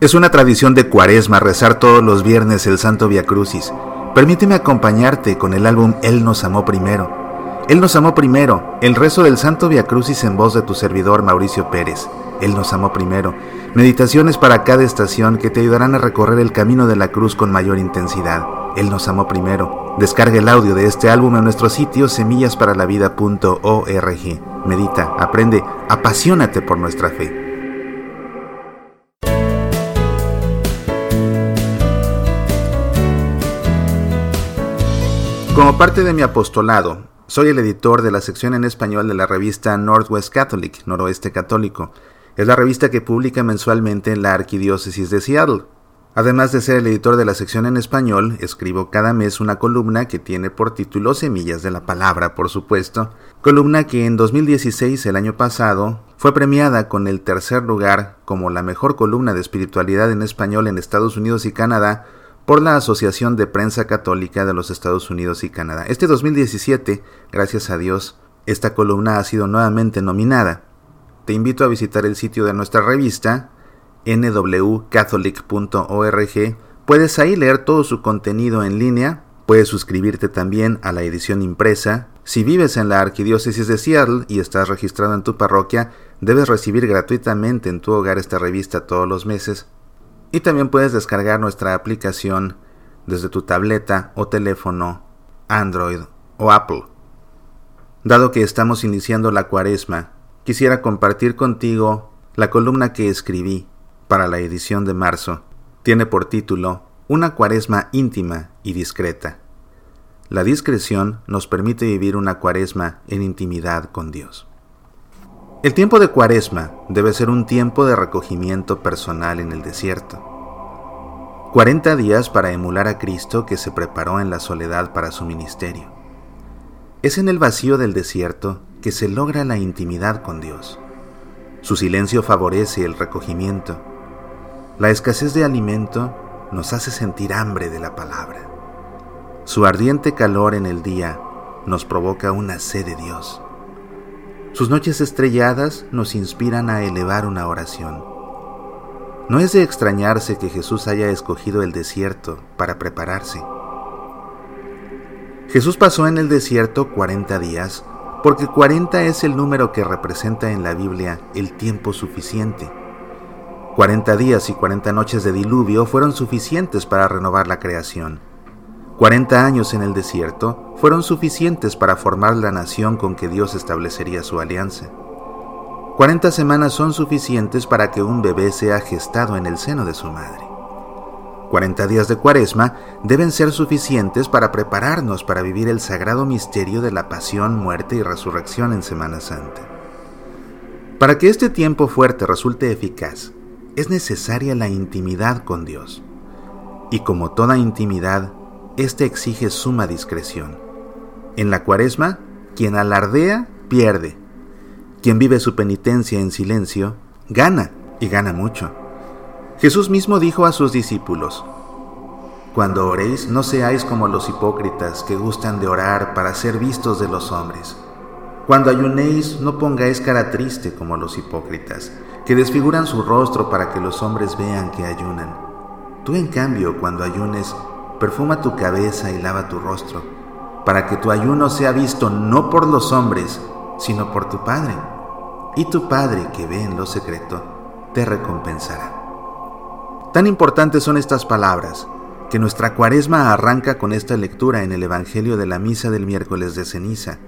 Es una tradición de cuaresma rezar todos los viernes el Santo Via Crucis. Permíteme acompañarte con el álbum Él nos amó primero. Él nos amó primero, el rezo del Santo Via Crucis en voz de tu servidor Mauricio Pérez. Él nos amó primero. Meditaciones para cada estación que te ayudarán a recorrer el camino de la cruz con mayor intensidad. Él nos amó primero. Descarga el audio de este álbum en nuestro sitio semillasparalavida.org. Medita, aprende, apasionate por nuestra fe. Como parte de mi apostolado, soy el editor de la sección en español de la revista Northwest Catholic, Noroeste Católico. Es la revista que publica mensualmente en la Arquidiócesis de Seattle. Además de ser el editor de la sección en español, escribo cada mes una columna que tiene por título Semillas de la Palabra, por supuesto, columna que en 2016, el año pasado, fue premiada con el tercer lugar como la mejor columna de espiritualidad en español en Estados Unidos y Canadá por la Asociación de Prensa Católica de los Estados Unidos y Canadá. Este 2017, gracias a Dios, esta columna ha sido nuevamente nominada. Te invito a visitar el sitio de nuestra revista, nwcatholic.org. Puedes ahí leer todo su contenido en línea. Puedes suscribirte también a la edición impresa. Si vives en la Arquidiócesis de Seattle y estás registrado en tu parroquia, debes recibir gratuitamente en tu hogar esta revista todos los meses y también puedes descargar nuestra aplicación desde tu tableta o teléfono Android o Apple. Dado que estamos iniciando la cuaresma, quisiera compartir contigo la columna que escribí para la edición de marzo. Tiene por título Una cuaresma íntima y discreta. La discreción nos permite vivir una cuaresma en intimidad con Dios. El tiempo de cuaresma debe ser un tiempo de recogimiento personal en el desierto. 40 días para emular a Cristo que se preparó en la soledad para su ministerio. Es en el vacío del desierto que se logra la intimidad con Dios. Su silencio favorece el recogimiento. La escasez de alimento nos hace sentir hambre de la palabra. Su ardiente calor en el día nos provoca una sed de Dios. Sus noches estrelladas nos inspiran a elevar una oración. No es de extrañarse que Jesús haya escogido el desierto para prepararse. Jesús pasó en el desierto 40 días porque 40 es el número que representa en la Biblia el tiempo suficiente. 40 días y 40 noches de diluvio fueron suficientes para renovar la creación. 40 años en el desierto fueron suficientes para formar la nación con que Dios establecería su alianza. 40 semanas son suficientes para que un bebé sea gestado en el seno de su madre. 40 días de cuaresma deben ser suficientes para prepararnos para vivir el sagrado misterio de la pasión, muerte y resurrección en Semana Santa. Para que este tiempo fuerte resulte eficaz, es necesaria la intimidad con Dios. Y como toda intimidad, este exige suma discreción. En la cuaresma, quien alardea, pierde. Quien vive su penitencia en silencio, gana, y gana mucho. Jesús mismo dijo a sus discípulos, Cuando oréis, no seáis como los hipócritas que gustan de orar para ser vistos de los hombres. Cuando ayunéis, no pongáis cara triste como los hipócritas, que desfiguran su rostro para que los hombres vean que ayunan. Tú, en cambio, cuando ayunes, perfuma tu cabeza y lava tu rostro, para que tu ayuno sea visto no por los hombres, sino por tu Padre. Y tu Padre que ve en lo secreto, te recompensará. Tan importantes son estas palabras, que nuestra cuaresma arranca con esta lectura en el Evangelio de la Misa del miércoles de ceniza,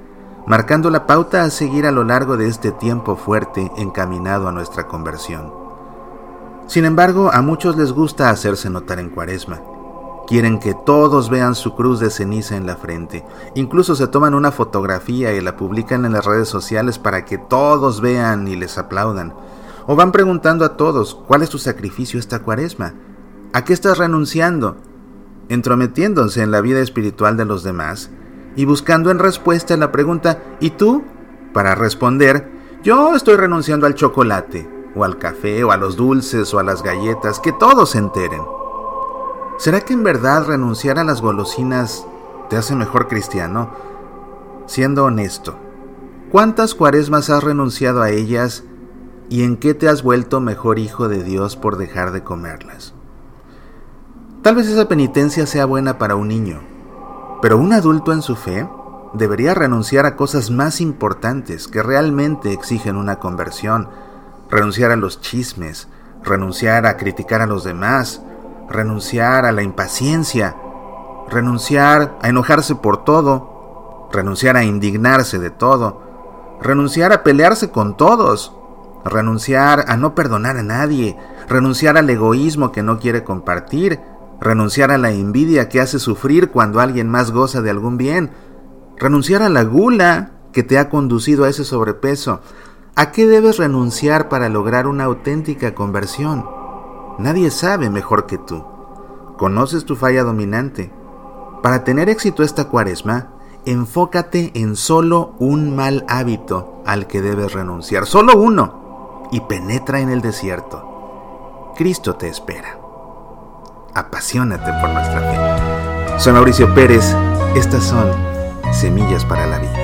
marcando la pauta a seguir a lo largo de este tiempo fuerte encaminado a nuestra conversión. Sin embargo, a muchos les gusta hacerse notar en cuaresma, Quieren que todos vean su cruz de ceniza en la frente. Incluso se toman una fotografía y la publican en las redes sociales para que todos vean y les aplaudan. O van preguntando a todos, ¿cuál es tu sacrificio esta cuaresma? ¿A qué estás renunciando? Entrometiéndose en la vida espiritual de los demás y buscando en respuesta la pregunta, ¿y tú? Para responder, yo estoy renunciando al chocolate, o al café, o a los dulces, o a las galletas, que todos se enteren. ¿Será que en verdad renunciar a las golosinas te hace mejor cristiano? Siendo honesto, ¿cuántas cuaresmas has renunciado a ellas ¿Y en qué te has vuelto mejor hijo de Dios por dejar de comerlas? Tal vez esa penitencia sea buena para un niño, pero un adulto en su fe debería renunciar a cosas más importantes que realmente exigen una conversión, renunciar a los chismes, renunciar a criticar a los demás, renunciar a la impaciencia, renunciar a enojarse por todo, renunciar a indignarse de todo, renunciar a pelearse con todos, renunciar a no perdonar a nadie, renunciar al egoísmo que no quiere compartir, renunciar a la envidia que hace sufrir cuando alguien más goza de algún bien, renunciar a la gula que te ha conducido a ese sobrepeso. ¿A qué debes renunciar para lograr una auténtica conversión? Nadie sabe mejor que tú. Conoces tu falla dominante. Para tener éxito esta cuaresma, enfócate en solo un mal hábito al que debes renunciar, solo uno, y penetra en el desierto. Cristo te espera. Apasionate por nuestra fe. Soy Mauricio Pérez, estas son Semillas para la Vida.